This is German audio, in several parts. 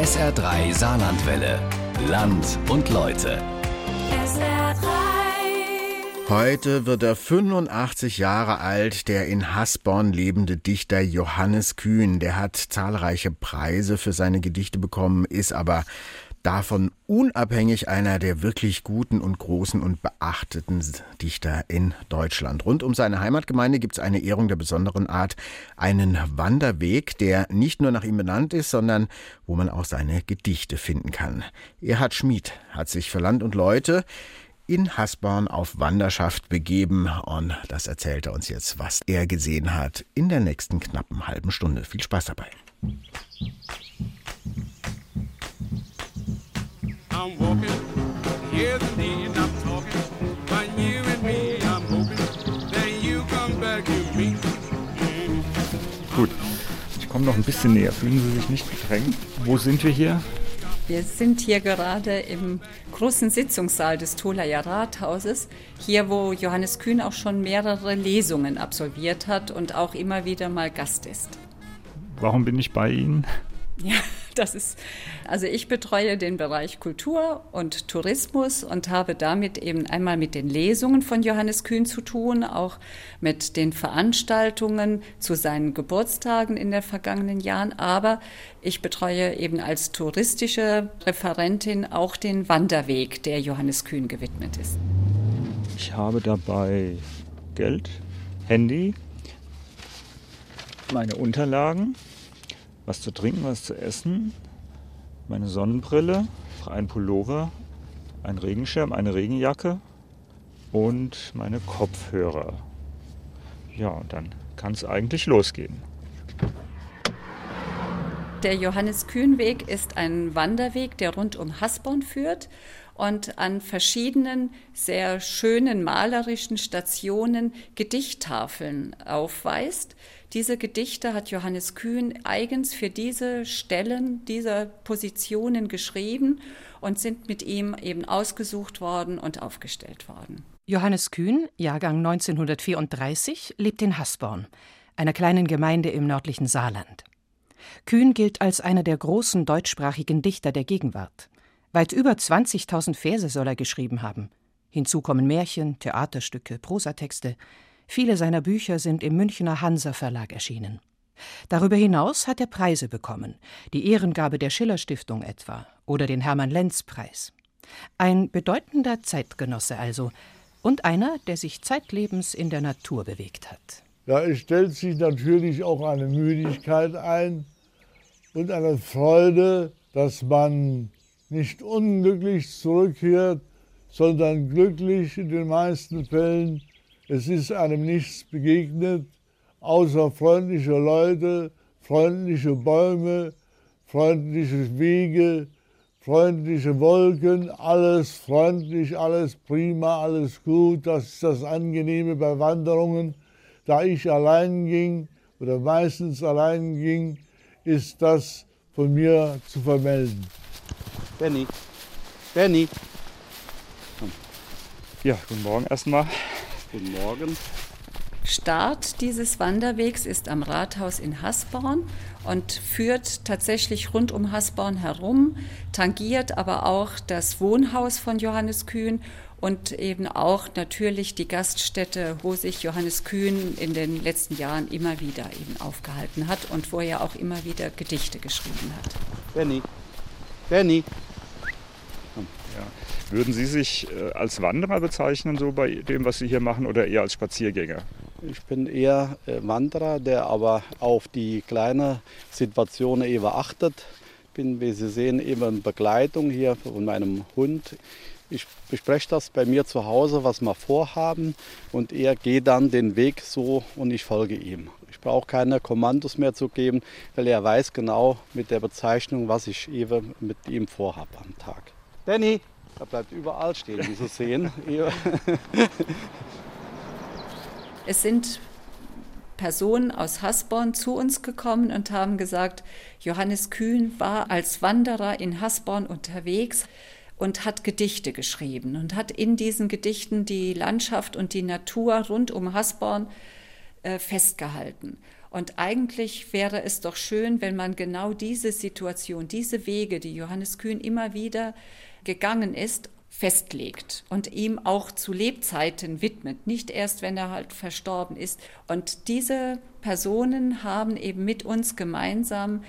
SR3 Saarlandwelle. Land und Leute. SR3. Heute wird er 85 Jahre alt, der in Hasborn lebende Dichter Johannes Kühn. Der hat zahlreiche Preise für seine Gedichte bekommen, ist aber davon unabhängig einer der wirklich guten und großen und beachteten Dichter in Deutschland. Rund um seine Heimatgemeinde gibt es eine Ehrung der besonderen Art, einen Wanderweg, der nicht nur nach ihm benannt ist, sondern wo man auch seine Gedichte finden kann. Erhard Schmid hat sich für Land und Leute in Hasborn auf Wanderschaft begeben und das erzählt er uns jetzt, was er gesehen hat in der nächsten knappen halben Stunde. Viel Spaß dabei. I'm walking, hear the need, I'm talking. But you and me, I'm hoping that you come back to me. Gut, ich komme noch ein bisschen näher. Fühlen Sie sich nicht gedrängt? Wo sind wir hier? Wir sind hier gerade im großen Sitzungssaal des Tholaer Rathauses, hier wo Johannes Kühn auch schon mehrere Lesungen absolviert hat und auch immer wieder mal Gast ist. Warum bin ich bei Ihnen? Ja, das ist, also ich betreue den Bereich Kultur und Tourismus und habe damit eben einmal mit den Lesungen von Johannes Kühn zu tun, auch mit den Veranstaltungen zu seinen Geburtstagen in den vergangenen Jahren. Aber ich betreue eben als touristische Referentin auch den Wanderweg, der Johannes Kühn gewidmet ist. Ich habe dabei Geld, Handy, meine Unterlagen, was zu trinken, was zu essen, meine Sonnenbrille, ein Pullover, ein Regenschirm, eine Regenjacke und meine Kopfhörer. Ja, und dann kann es eigentlich losgehen. Der Johannes Kühnweg ist ein Wanderweg, der rund um Hasborn führt und an verschiedenen sehr schönen malerischen Stationen Gedichttafeln aufweist. Diese Gedichte hat Johannes Kühn eigens für diese Stellen, dieser Positionen geschrieben und sind mit ihm eben ausgesucht worden und aufgestellt worden. Johannes Kühn, Jahrgang 1934, lebt in Hasborn, einer kleinen Gemeinde im nördlichen Saarland. Kühn gilt als einer der großen deutschsprachigen Dichter der Gegenwart. Weit über 20.000 Verse soll er geschrieben haben. Hinzu kommen Märchen, Theaterstücke, Prosatexte. Viele seiner Bücher sind im Münchner Hansa Verlag erschienen. Darüber hinaus hat er Preise bekommen, die Ehrengabe der Schiller Stiftung etwa oder den Hermann Lenz Preis. Ein bedeutender Zeitgenosse also und einer, der sich zeitlebens in der Natur bewegt hat. Da stellt sich natürlich auch eine Müdigkeit ein und eine Freude, dass man nicht unglücklich zurückkehrt, sondern glücklich in den meisten Fällen. Es ist einem nichts begegnet, außer freundliche Leute, freundliche Bäume, freundliche Wege, freundliche Wolken, alles freundlich, alles prima, alles gut. Das ist das Angenehme bei Wanderungen. Da ich allein ging oder meistens allein ging, ist das von mir zu vermelden. Benny, Benny. Ja, guten Morgen erstmal. Guten Morgen. Start dieses Wanderwegs ist am Rathaus in Hasborn und führt tatsächlich rund um Hasborn herum, tangiert aber auch das Wohnhaus von Johannes Kühn und eben auch natürlich die Gaststätte, wo sich Johannes Kühn in den letzten Jahren immer wieder eben aufgehalten hat und wo er auch immer wieder Gedichte geschrieben hat. Benny, Benny. Würden Sie sich äh, als Wanderer bezeichnen, so bei dem, was Sie hier machen, oder eher als Spaziergänger? Ich bin eher äh, Wanderer, der aber auf die kleine Situation eben achtet. Bin, wie Sie sehen, eben in Begleitung hier von meinem Hund. Ich bespreche das bei mir zu Hause, was wir vorhaben, und er geht dann den Weg so und ich folge ihm. Ich brauche keine Kommandos mehr zu geben, weil er weiß genau mit der Bezeichnung, was ich eben mit ihm vorhabe am Tag. Danny, er bleibt überall stehen, wie Sie sehen. Es sind Personen aus Hasborn zu uns gekommen und haben gesagt, Johannes Kühn war als Wanderer in Hasborn unterwegs und hat Gedichte geschrieben und hat in diesen Gedichten die Landschaft und die Natur rund um Hasborn äh, festgehalten. Und eigentlich wäre es doch schön, wenn man genau diese Situation, diese Wege, die Johannes Kühn immer wieder gegangen ist, festlegt und ihm auch zu Lebzeiten widmet, nicht erst, wenn er halt verstorben ist. Und diese Personen haben eben mit uns gemeinsam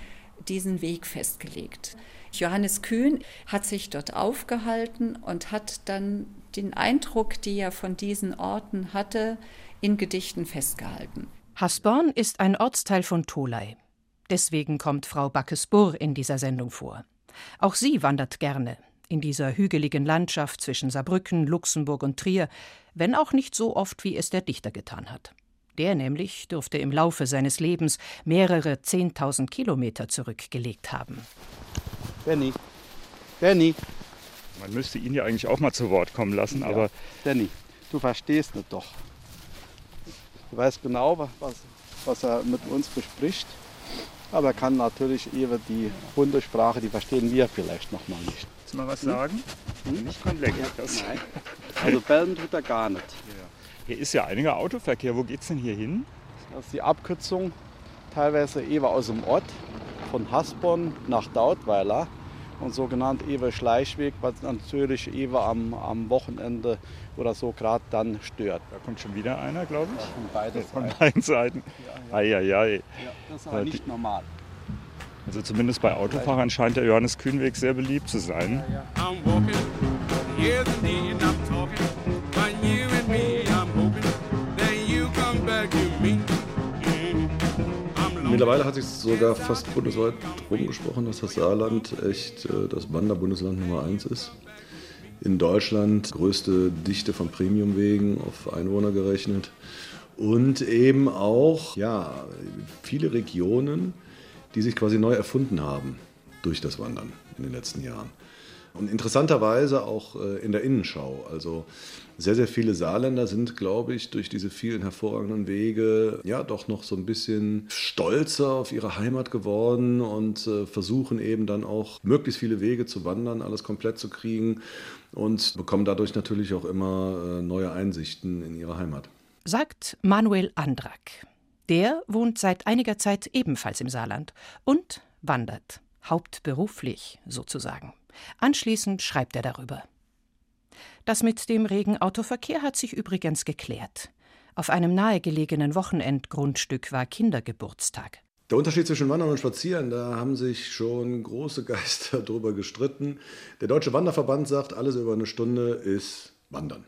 diesen Weg festgelegt. Johannes Kühn hat sich dort aufgehalten und hat dann den Eindruck, die er von diesen Orten hatte, in Gedichten festgehalten. Hasborn ist ein Ortsteil von Tholey. Deswegen kommt Frau Backes-Burr in dieser Sendung vor. Auch sie wandert gerne in dieser hügeligen Landschaft zwischen Saarbrücken, Luxemburg und Trier, wenn auch nicht so oft, wie es der Dichter getan hat. Der nämlich dürfte im Laufe seines Lebens mehrere zehntausend Kilometer zurückgelegt haben. Danny, Danny. Man müsste ihn ja eigentlich auch mal zu Wort kommen lassen, Ja. aber Danny, du verstehst nicht doch. Du weißt genau, wa- was, was er mit uns bespricht. Aber er kann natürlich eben die Hundesprache, die verstehen wir vielleicht noch mal nicht. willst du mal was sagen? Nicht Konlekt. Das- Nein. Also bellen tut er gar nicht. Hier ist ja einiger Autoverkehr. Wo geht's denn hier hin? Das ist die Abkürzung teilweise eben aus dem Ort von Hasborn nach Dautweiler und sogenannt Ewe Schleichweg, was natürlich eben am, am Wochenende oder so gerade dann stört. Da kommt schon wieder einer, glaube ich. Von beiden Von Seiten. beiden Seiten. Eieiei. Ja, das ist aber Ja, nicht normal. Also zumindest bei Autofahrern scheint der Johannes Kühnweg sehr beliebt zu sein. I'm walking, Mittlerweile hat sich sogar fast bundesweit rumgesprochen, dass das Saarland echt äh, das Wanderbundesland Nummer eins ist. In Deutschland größte Dichte von Premiumwegen auf Einwohner gerechnet. Und eben auch ja, viele Regionen, die sich quasi neu erfunden haben durch das Wandern in den letzten Jahren. Und interessanterweise auch äh, in der Innenschau. Also sehr, sehr viele Saarländer sind, glaube ich, durch diese vielen hervorragenden Wege ja doch noch so ein bisschen stolzer auf ihre Heimat geworden und äh, versuchen eben dann auch möglichst viele Wege zu wandern, alles komplett zu kriegen und bekommen dadurch natürlich auch immer äh, neue Einsichten in ihre Heimat. Sagt Manuel Andrak. Der wohnt seit einiger Zeit ebenfalls im Saarland und wandert, hauptberuflich sozusagen. Anschließend schreibt er darüber. Das mit dem regen Autoverkehr hat sich übrigens geklärt. Auf einem nahegelegenen Wochenendgrundstück war Kindergeburtstag. Der Unterschied zwischen Wandern und Spazieren, da haben sich schon große Geister drüber gestritten. Der Deutsche Wanderverband sagt, alles über eine Stunde ist Wandern.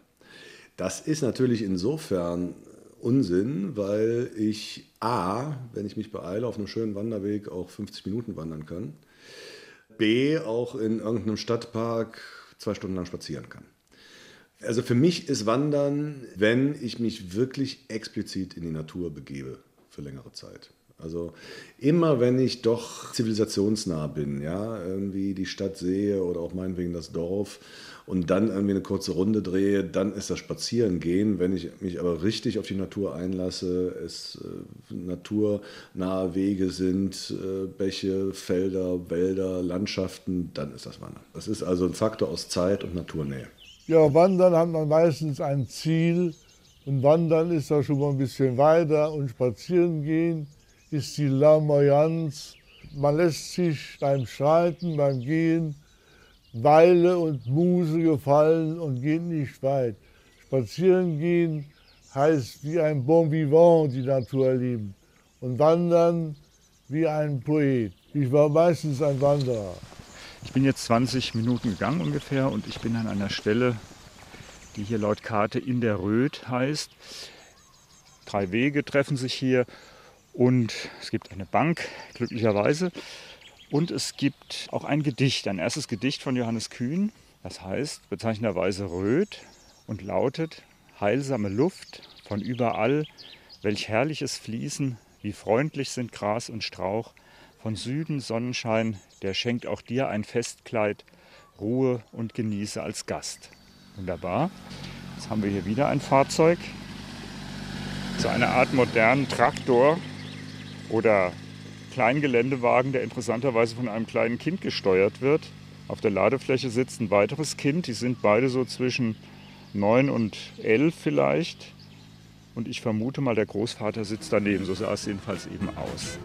Das ist natürlich insofern Unsinn, weil ich A, wenn ich mich beeile, auf einem schönen Wanderweg auch 50 Minuten wandern kann. B, auch in irgendeinem Stadtpark zwei Stunden lang spazieren kann. Also für mich ist Wandern, wenn ich mich wirklich explizit in die Natur begebe für längere Zeit. Also immer wenn ich doch zivilisationsnah bin, ja, irgendwie die Stadt sehe oder auch meinetwegen das Dorf und dann irgendwie eine kurze Runde drehe, dann ist das Spazierengehen. Wenn ich mich aber richtig auf die Natur einlasse, es äh, naturnahe Wege sind, äh, Bäche, Felder, Wälder, Landschaften, dann ist das Wandern. Das ist also ein Faktor aus Zeit und Naturnähe. Ja, Wandern hat man meistens ein Ziel und Wandern ist da schon mal ein bisschen weiter und spazieren gehen ist die Larmoyanz. Man lässt sich beim Schreiten, beim Gehen Weile und Muse gefallen und geht nicht weit. Spazieren gehen heißt wie ein Bon vivant die Natur erleben und wandern wie ein Poet. Ich war meistens ein Wanderer. Ich bin jetzt 20 Minuten gegangen ungefähr und ich bin an einer Stelle, die hier laut Karte in der Röth heißt. Drei Wege treffen sich hier und es gibt eine Bank, glücklicherweise. Und es gibt auch ein Gedicht, ein erstes Gedicht von Johannes Kühn. Das heißt bezeichnenderweise Röth und lautet Heilsame Luft von überall, welch herrliches Fließen, wie freundlich sind Gras und Strauch. Von Süden Sonnenschein, der schenkt auch dir ein Festkleid, Ruhe und genieße als Gast. Wunderbar. Jetzt haben wir hier wieder ein Fahrzeug. So eine Art modernen Traktor oder Kleingeländewagen, der interessanterweise von einem kleinen Kind gesteuert wird. Auf der Ladefläche sitzt ein weiteres Kind. Die sind beide so zwischen neun und elf vielleicht. Und ich vermute mal, der Großvater sitzt daneben. So sah es jedenfalls eben aus.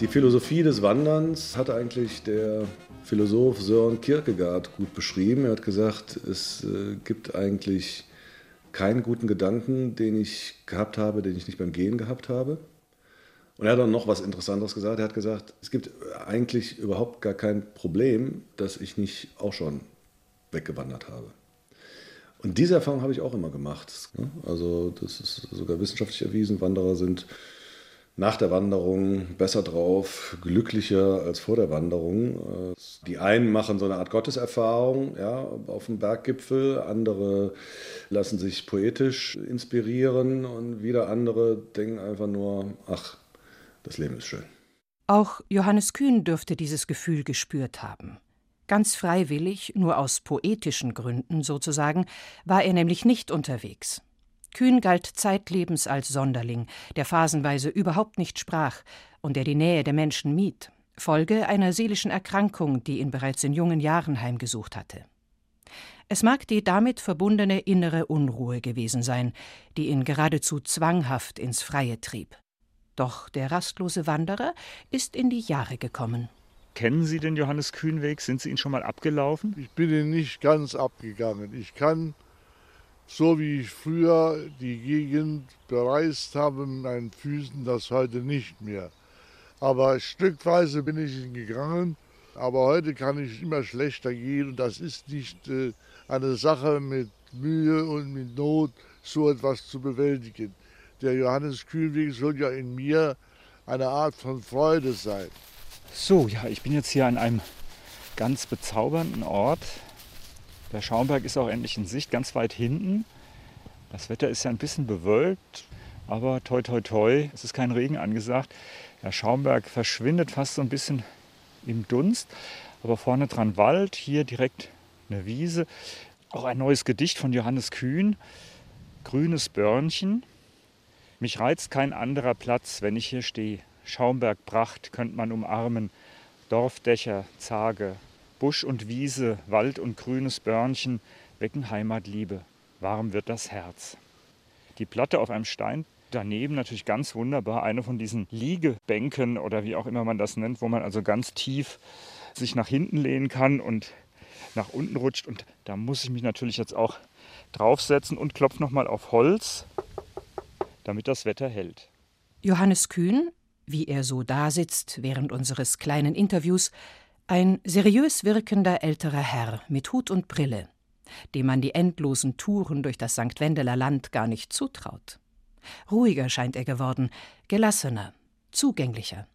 Die Philosophie des Wanderns hat eigentlich der Philosoph Sören Kierkegaard gut beschrieben. Er hat gesagt, es äh, gibt eigentlich keinen guten Gedanken, den ich gehabt habe, den ich nicht beim Gehen gehabt habe. Und er hat dann noch was Interessantes gesagt. Er hat gesagt, es gibt eigentlich überhaupt gar kein Problem, dass ich nicht auch schon weggewandert habe. Und diese Erfahrung habe ich auch immer gemacht. Also das ist sogar wissenschaftlich erwiesen. Wanderer sind nach der Wanderung besser drauf, glücklicher als vor der Wanderung. Die einen machen so eine Art Gotteserfahrung ja, auf dem Berggipfel, andere lassen sich poetisch inspirieren und wieder andere denken einfach nur, ach, das Leben ist schön. Auch Johannes Kühn dürfte dieses Gefühl gespürt haben. Ganz freiwillig, nur aus poetischen Gründen sozusagen, war er nämlich nicht unterwegs. Kühn galt zeitlebens als Sonderling, der phasenweise überhaupt nicht sprach und der die Nähe der Menschen mied, Folge einer seelischen Erkrankung, die ihn bereits in jungen Jahren heimgesucht hatte. Es mag die damit verbundene innere Unruhe gewesen sein, die ihn geradezu zwanghaft ins Freie trieb. Doch der rastlose Wanderer ist in die Jahre gekommen. Kennen Sie den Johannes Kühnweg? Sind Sie ihn schon mal abgelaufen? Ich bin ihn nicht ganz abgegangen. Ich kann so wie ich früher die Gegend bereist habe mit meinen Füßen, das heute nicht mehr. Aber stückweise bin ich gegangen, aber heute kann ich immer schlechter gehen und das ist nicht äh, eine Sache mit Mühe und mit Not, so etwas zu bewältigen. Der Johannes Kühlweg soll ja in mir eine Art von Freude sein. So, ja, ich bin jetzt hier an einem ganz bezaubernden Ort. Der Schaumberg ist auch endlich in Sicht, ganz weit hinten. Das Wetter ist ja ein bisschen bewölkt, aber toi toi toi, es ist kein Regen angesagt. Der Schaumberg verschwindet fast so ein bisschen im Dunst, aber vorne dran Wald, hier direkt eine Wiese. Auch ein neues Gedicht von Johannes Kühn, Grünes Börnchen. Mich reizt kein anderer Platz, wenn ich hier stehe. Schaumberg Pracht könnt man umarmen, Dorfdächer, Zage, Busch und Wiese, Wald und grünes Börnchen wecken Heimatliebe. Warm wird das Herz. Die Platte auf einem Stein daneben natürlich ganz wunderbar, eine von diesen Liegebänken oder wie auch immer man das nennt, wo man also ganz tief sich nach hinten lehnen kann und nach unten rutscht. Und da muss ich mich natürlich jetzt auch draufsetzen und klopfe nochmal auf Holz, damit das Wetter hält. Johannes Kühn, wie er so dasitzt während unseres kleinen Interviews, ein seriös wirkender älterer Herr mit Hut und Brille, dem man die endlosen Touren durch das St. Wendeler Land gar nicht zutraut. Ruhiger scheint er geworden, gelassener, zugänglicher.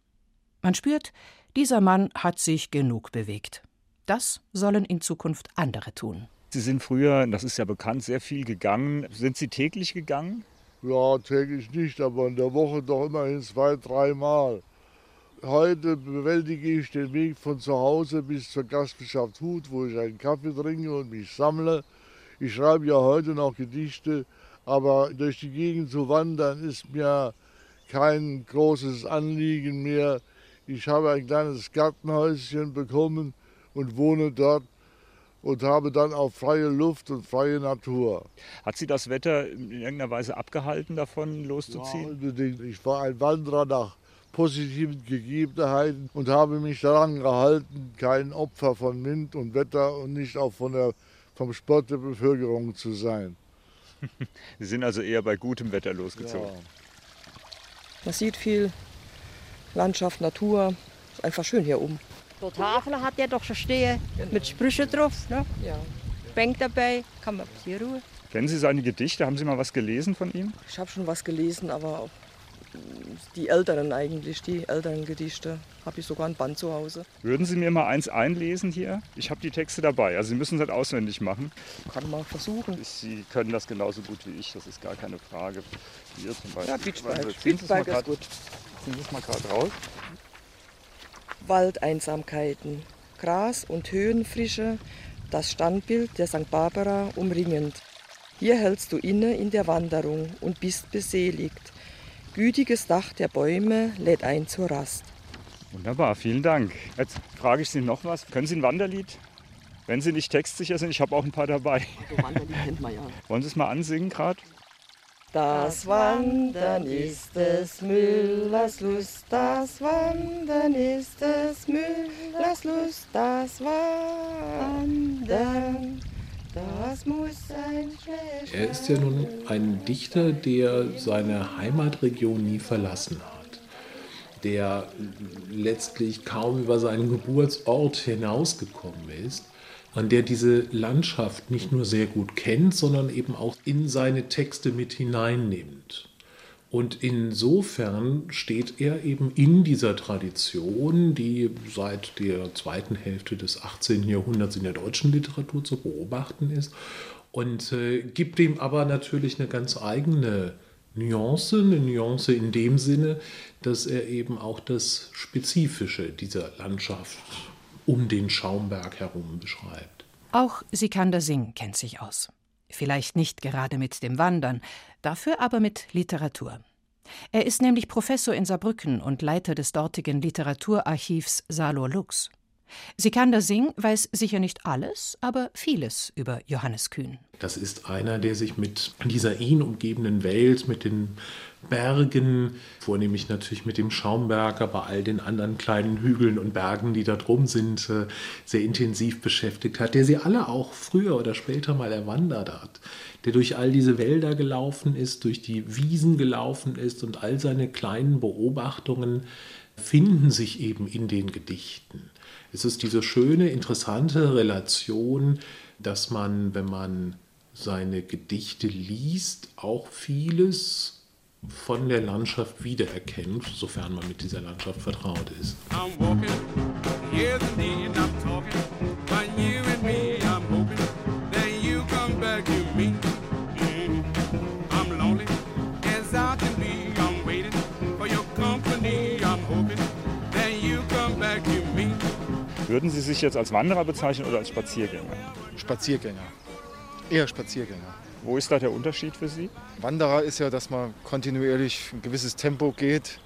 Man spürt, dieser Mann hat sich genug bewegt. Das sollen in Zukunft andere tun. Sie sind früher, das ist ja bekannt, sehr viel gegangen. Sind Sie täglich gegangen? Ja, täglich nicht, aber in der Woche doch immerhin zwei, dreimal. Heute bewältige ich den Weg von zu Hause bis zur Gastwirtschaft Hut, wo ich einen Kaffee trinke und mich sammle. Ich schreibe ja heute noch Gedichte, aber durch die Gegend zu wandern ist mir kein großes Anliegen mehr. Ich habe ein kleines Gartenhäuschen bekommen und wohne dort und habe dann auch freie Luft und freie Natur. Hat Sie das Wetter in irgendeiner Weise abgehalten, davon loszuziehen? Ja, unbedingt. Ich war ein Wanderer nach positiven Gegebenheiten und habe mich daran gehalten, kein Opfer von Wind und Wetter und nicht auch von der, vom Sport der Bevölkerung zu sein. Sie sind also eher bei gutem Wetter losgezogen. Ja. Man sieht viel Landschaft, Natur. Ist einfach schön hier oben. Die Tafel hat ja doch schon stehen genau. mit Sprüche drauf. Ne? Ja. Bank dabei, kann man hier Ruhe. Kennen Sie seine Gedichte? Haben Sie mal was gelesen von ihm? Ich habe schon was gelesen, aber die älteren eigentlich, die älteren Gedichte. Habe ich sogar ein Band zu Hause. Würden Sie mir mal eins einlesen hier? Ich habe die Texte dabei. Also Sie müssen es halt auswendig machen. Kann mal versuchen. Sie können das genauso gut wie ich, das ist gar keine Frage. Hier zum Beispiel. Ja, Beachbike. Beachbike ist gut. Ziehen Sie es mal gerade raus. Waldeinsamkeiten, Gras und Höhenfrische, das Standbild der St. Barbara umringend. Hier hältst du inne in der Wanderung und bist beseligt gütiges Dach der Bäume lädt ein zur Rast. Wunderbar, vielen Dank. Jetzt frage ich Sie noch was. Können Sie ein Wanderlied Wenn sie nicht textsicher sind, ich habe auch ein paar dabei. So Wandern, die kennt man ja. Wollen Sie es mal ansingen gerade? Das Wandern ist des Müllers Lust, das Wandern ist des Müllers Lust, das Wandern, Er ist ja nun ein Dichter, der seine Heimatregion nie verlassen hat, der letztlich kaum über seinen Geburtsort hinausgekommen ist und der diese Landschaft nicht nur sehr gut kennt, sondern eben auch in seine Texte mit hineinnimmt. Und insofern steht er eben in dieser Tradition, die seit der zweiten Hälfte des 18. Jahrhunderts in der deutschen Literatur zu beobachten ist und äh, gibt dem aber natürlich eine ganz eigene Nuance, eine Nuance in dem Sinne, dass er eben auch das Spezifische dieser Landschaft um den Schaumberg herum beschreibt. Auch Sikander Singh kennt sich aus. Vielleicht nicht gerade mit dem Wandern, dafür aber mit Literatur. Er ist nämlich Professor in Saarbrücken und Leiter des dortigen Literaturarchivs Salor Lux. Sikander Singh weiß sicher nicht alles, aber vieles über Johannes Kühn. Das ist einer, der sich mit dieser ihn umgebenden Welt, mit den Bergen, vornehmlich natürlich mit dem Schaumberg, aber all den anderen kleinen Hügeln und Bergen, die da drum sind, äh, sehr intensiv beschäftigt hat, der sie alle auch früher oder später mal erwandert hat, der durch all diese Wälder gelaufen ist, durch die Wiesen gelaufen ist und all seine kleinen Beobachtungen finden sich eben in den Gedichten. Es ist diese schöne, interessante Relation, dass man, wenn man seine Gedichte liest, auch vieles von der Landschaft wiedererkennt, sofern man mit dieser Landschaft vertraut ist. I'm walking, the need I'm talking. Würden Sie sich jetzt als Wanderer bezeichnen oder als Spaziergänger? Spaziergänger. Eher Spaziergänger. Wo ist da der Unterschied für Sie? Wanderer ist ja, dass man kontinuierlich ein gewisses Tempo geht.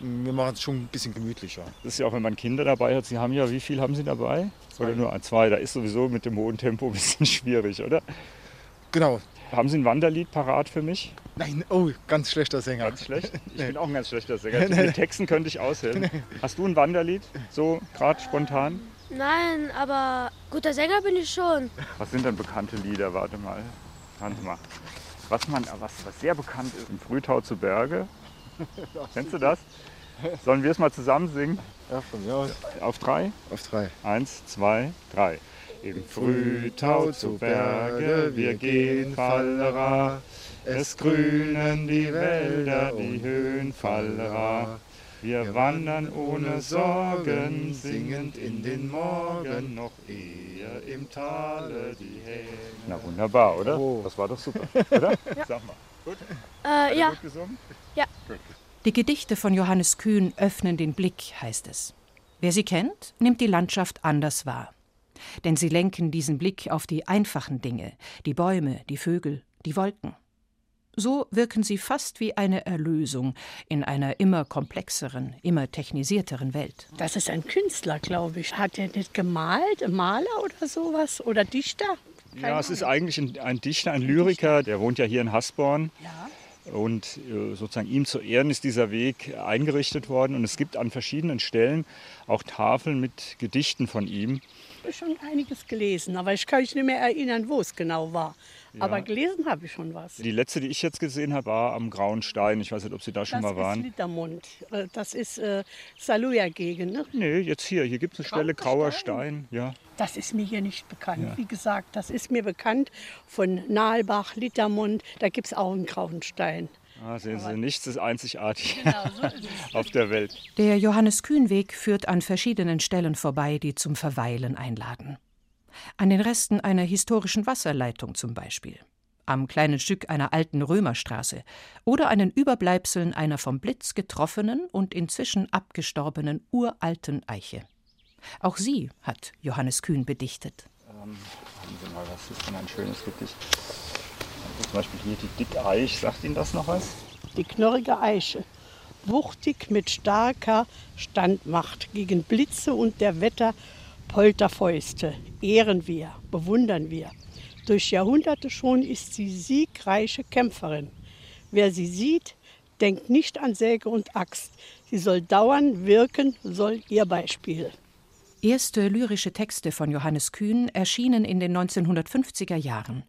Wir machen es schon ein bisschen gemütlicher. Das ist ja auch, wenn man Kinder dabei hat. Sie haben ja, wie viel haben Sie dabei? Oder nur ein, zwei? Da ist sowieso mit dem hohen Tempo ein bisschen schwierig, oder? Genau. Haben Sie ein Wanderlied parat für mich? Nein, oh, ganz schlechter Sänger. Ganz schlecht? Ich Nee. bin auch ein ganz schlechter Sänger. Mit Nee. den Texten könnte ich aushelfen. Nee. Hast du ein Wanderlied? So gerade spontan? Nein, aber guter Sänger bin ich schon. Was sind denn bekannte Lieder? Warte mal. Warte mal. Was, man, was, was sehr bekannt ist, im Frühtau zu Berge. Kennst du das? Sollen wir es mal zusammen singen? Ja, von mir aus. Auf drei? Auf drei. Eins, zwei, drei. Im Frühtau zu Berge, wir gehen fallera. Es grünen die Wälder, die Höhen fallera. Wir wandern ohne Sorgen, singend in den Morgen, noch eher im Tale die Hähne. Na wunderbar, oder? Das war doch super, oder? Ja. Sag mal. Gut? Äh, ja. Gut gesungen? Ja. Gut. Die Gedichte von Johannes Kühn öffnen den Blick, heißt es. Wer sie kennt, nimmt die Landschaft anders wahr. Denn sie lenken diesen Blick auf die einfachen Dinge, die Bäume, die Vögel, die Wolken. So wirken sie fast wie eine Erlösung in einer immer komplexeren, immer technisierteren Welt. Das ist ein Künstler, glaube ich. Hat er nicht gemalt, ein Maler oder sowas? Oder Dichter? Ja, es ist eigentlich ein, ein Dichter, ein Lyriker, der wohnt ja hier in Hasborn. Und äh, sozusagen ihm zu Ehren ist dieser Weg eingerichtet worden. Und es gibt an verschiedenen Stellen auch Tafeln mit Gedichten von ihm. Ich habe schon einiges gelesen, aber ich kann mich nicht mehr erinnern, wo es genau war. Ja. Aber gelesen habe ich schon was. Die letzte, die ich jetzt gesehen habe, war am Grauen Stein. Ich weiß nicht, ob Sie da schon das mal waren. ist Littermund. Äh, Das ist äh, Saluja-Gegend. Ne? Nee, jetzt hier. Hier gibt es eine Stelle Grauer Stein. Ja. Das ist mir hier nicht bekannt. Ja. Wie gesagt, das ist mir bekannt von Nahlbach, Littermund. Da gibt es auch einen grauen Stein. Ah, sehen Sie, nichts ist einzigartig Genau, so ist auf der Welt. Der Johannes Kühn-Weg führt an verschiedenen Stellen vorbei, die zum Verweilen einladen. An den Resten einer historischen Wasserleitung zum Beispiel, am kleinen Stück einer alten Römerstraße oder an den Überbleibseln einer vom Blitz getroffenen und inzwischen abgestorbenen uralten Eiche. Auch sie hat Johannes Kühn bedichtet. Ähm, haben Sie mal, was ist denn ein schönes Gedicht? Also zum Beispiel hier die Dickeich. Sagt Ihnen das noch was? Die knorrige Eiche. Wuchtig mit starker Standmacht gegen Blitze und der Wetter Polterfäuste ehren wir, bewundern wir. Durch Jahrhunderte schon ist sie siegreiche Kämpferin. Wer sie sieht, denkt nicht an Säge und Axt. Sie soll dauern, wirken, soll ihr Beispiel. Erste lyrische Texte von Johannes Kühn erschienen in den 1950er Jahren.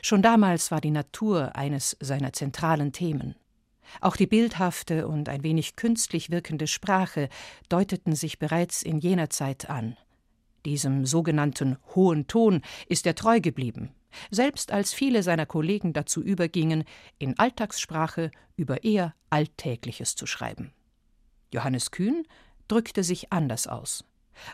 Schon damals war die Natur eines seiner zentralen Themen. Auch die bildhafte und ein wenig künstlich wirkende Sprache deuteten sich bereits in jener Zeit an. Diesem sogenannten hohen Ton ist er treu geblieben, selbst als viele seiner Kollegen dazu übergingen, in Alltagssprache über eher Alltägliches zu schreiben. Johannes Kühn drückte sich anders aus.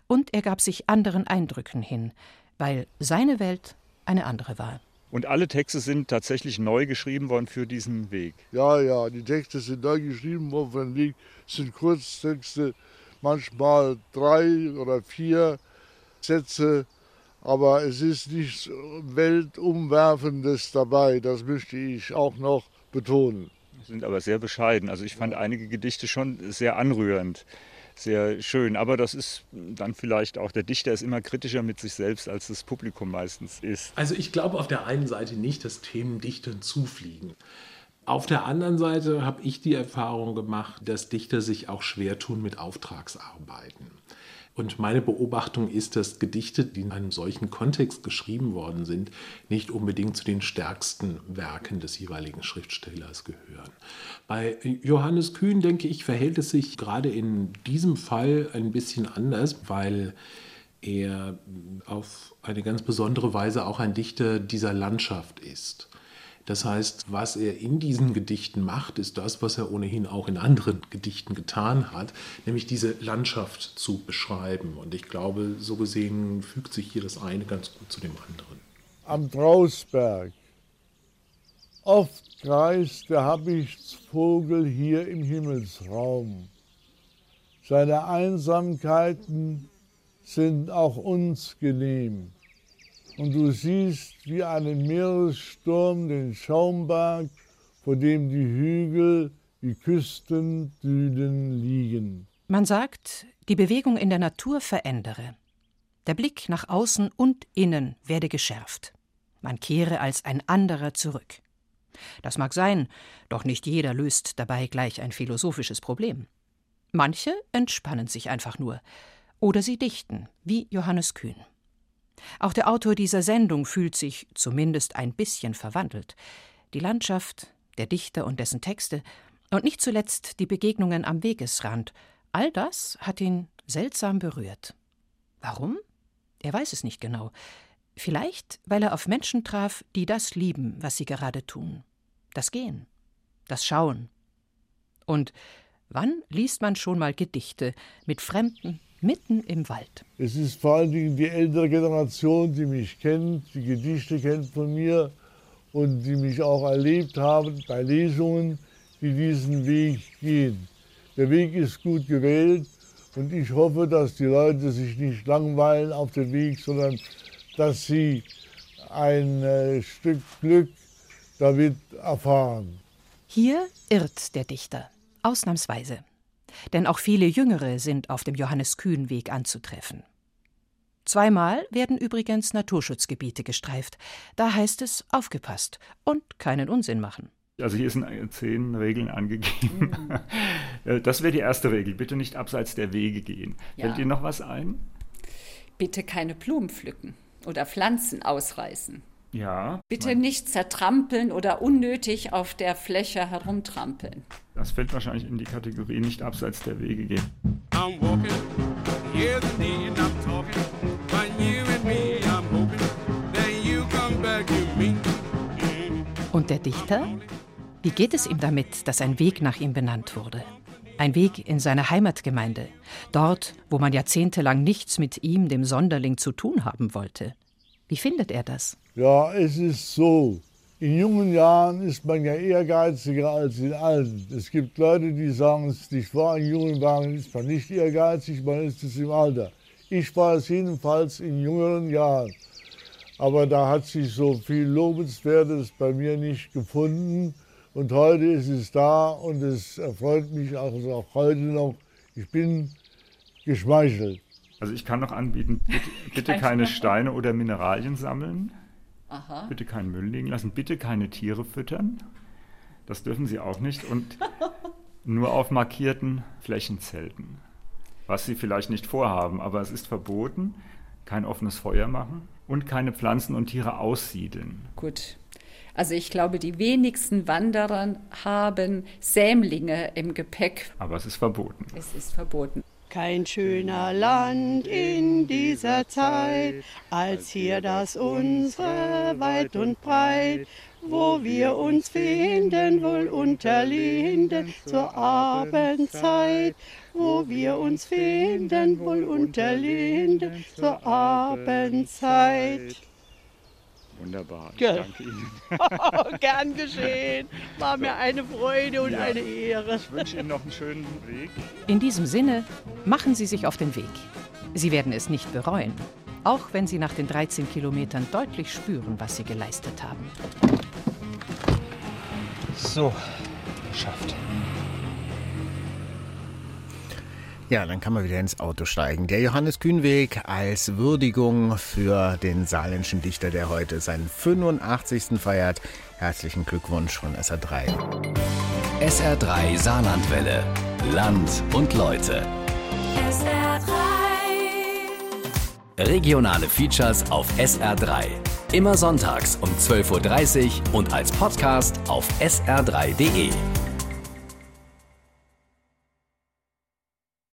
Und er gab sich anderen Eindrücken hin, weil seine Welt eine andere war. Und alle Texte sind tatsächlich neu geschrieben worden für diesen Weg. Ja, ja, die Texte sind neu geschrieben worden für den Weg. Es sind Kurztexte, manchmal drei oder vier Sätze, aber es ist nichts Weltumwerfendes dabei. Das möchte ich auch noch betonen. Sind aber sehr bescheiden. Also ich fand einige Gedichte schon sehr anrührend sehr schön. Aber das ist dann vielleicht auch, der Dichter ist immer kritischer mit sich selbst, als das Publikum meistens ist. Also ich glaube auf der einen Seite nicht, dass Themen Dichtern zufliegen. Auf der anderen Seite habe ich die Erfahrung gemacht, dass Dichter sich auch schwer tun mit Auftragsarbeiten. Und meine Beobachtung ist, dass Gedichte, die in einem solchen Kontext geschrieben worden sind, nicht unbedingt zu den stärksten Werken des jeweiligen Schriftstellers gehören. Bei Johannes Kühn, denke ich, verhält es sich gerade in diesem Fall ein bisschen anders, weil er auf eine ganz besondere Weise auch ein Dichter dieser Landschaft ist. Das heißt, was er in diesen Gedichten macht, ist das, was er ohnehin auch in anderen Gedichten getan hat, nämlich diese Landschaft zu beschreiben. Und ich glaube, so gesehen fügt sich hier das eine ganz gut zu dem anderen. Am Trausberg. Oft kreist der Habichtsvogel hier im Himmelsraum. Seine Einsamkeiten sind auch uns genehm und du siehst wie einen Meeressturm den Schaumberg, vor dem die Hügel wie Küstendünen liegen. Man sagt, die Bewegung in der Natur verändere. Der Blick nach außen und innen werde geschärft. Man kehre als ein anderer zurück. Das mag sein, doch nicht jeder löst dabei gleich ein philosophisches Problem. Manche entspannen sich einfach nur. Oder sie dichten, wie Johannes Kühn. Auch der Autor dieser Sendung fühlt sich zumindest ein bisschen verwandelt. Die Landschaft, der Dichter und dessen Texte und nicht zuletzt die Begegnungen am Wegesrand, all das hat ihn seltsam berührt. Warum? Er weiß es nicht genau. Vielleicht, weil er auf Menschen traf, die das lieben, was sie gerade tun. Das Gehen, das Schauen. Und wann liest man schon mal Gedichte mit Fremden, mitten im Wald. Es ist vor allen Dingen die ältere Generation, die mich kennt, die Gedichte kennt von mir und die mich auch erlebt haben bei Lesungen, die diesen Weg gehen. Der Weg ist gut gewählt und ich hoffe, dass die Leute sich nicht langweilen auf dem Weg, sondern dass sie ein äh, Stück Glück damit erfahren. Hier irrt der Dichter, ausnahmsweise denn auch viele Jüngere sind auf dem Johannes Kühn Weg anzutreffen. Zweimal werden übrigens Naturschutzgebiete gestreift. Da heißt es aufgepasst und keinen Unsinn machen. Also hier sind zehn Regeln angegeben. Mhm. Das wäre die erste Regel. Bitte nicht abseits der Wege gehen. Ja. Fällt dir noch was ein? Bitte keine Blumen pflücken oder Pflanzen ausreißen. Ja. Bitte nicht zertrampeln oder unnötig auf der Fläche herumtrampeln. Das fällt wahrscheinlich in die Kategorie nicht abseits der Wege gehen. I'm walking, years and I'm talking, but you and me, I'm hoping that you come back to me. Und der Dichter? Wie geht es ihm damit, dass ein Weg nach ihm benannt wurde? Ein Weg in seine Heimatgemeinde, dort, wo man jahrzehntelang nichts mit ihm, dem Sonderling, zu tun haben wollte. Wie findet er das? Ja, es ist so. In jungen Jahren ist man ja ehrgeiziger als in alten. Es gibt Leute, die sagen es nicht wahr. In jungen Jahren ist man nicht ehrgeizig, man ist es im Alter. Ich war es jedenfalls in jüngeren Jahren. Aber da hat sich so viel Lobenswertes bei mir nicht gefunden. Und heute ist es da und es erfreut mich also auch heute noch. Ich bin geschmeichelt. Also ich kann noch anbieten, bitte, bitte keine Steine oder Mineralien sammeln. Aha. Bitte keinen Müll liegen lassen. Bitte keine Tiere füttern. Das dürfen Sie auch nicht. Und nur auf markierten Flächen zelten. Was Sie vielleicht nicht vorhaben, aber es ist verboten. Kein offenes Feuer machen und keine Pflanzen und Tiere aussiedeln. Gut. Also ich glaube, die wenigsten Wanderer haben Sämlinge im Gepäck. Aber es ist verboten. Es ist verboten. Kein schöner Land in dieser Zeit, als hier das unsere weit und breit, wo wir uns finden, wohl unter Linden zur Abendzeit, wo wir uns finden, wohl unter Linden zur Abendzeit. Wunderbar. Ich Gell. danke Ihnen. Gern geschehen. War mir eine Freude und Ja. eine Ehre. Ich wünsche Ihnen noch einen schönen Weg. In diesem Sinne machen Sie sich auf den Weg. Sie werden es nicht bereuen, auch wenn Sie nach den 13 Kilometern deutlich spüren, was Sie geleistet haben. So, geschafft. Ja, dann kann man wieder ins Auto steigen. Der Johannes Kühnweg als Würdigung für den saarländischen Dichter, der heute seinen 85. feiert. Herzlichen Glückwunsch von SR3. SR3 Saarlandwelle. Land und Leute. Regionale Features auf SR3. Immer sonntags um 12.30 Uhr und als Podcast auf sr3.de.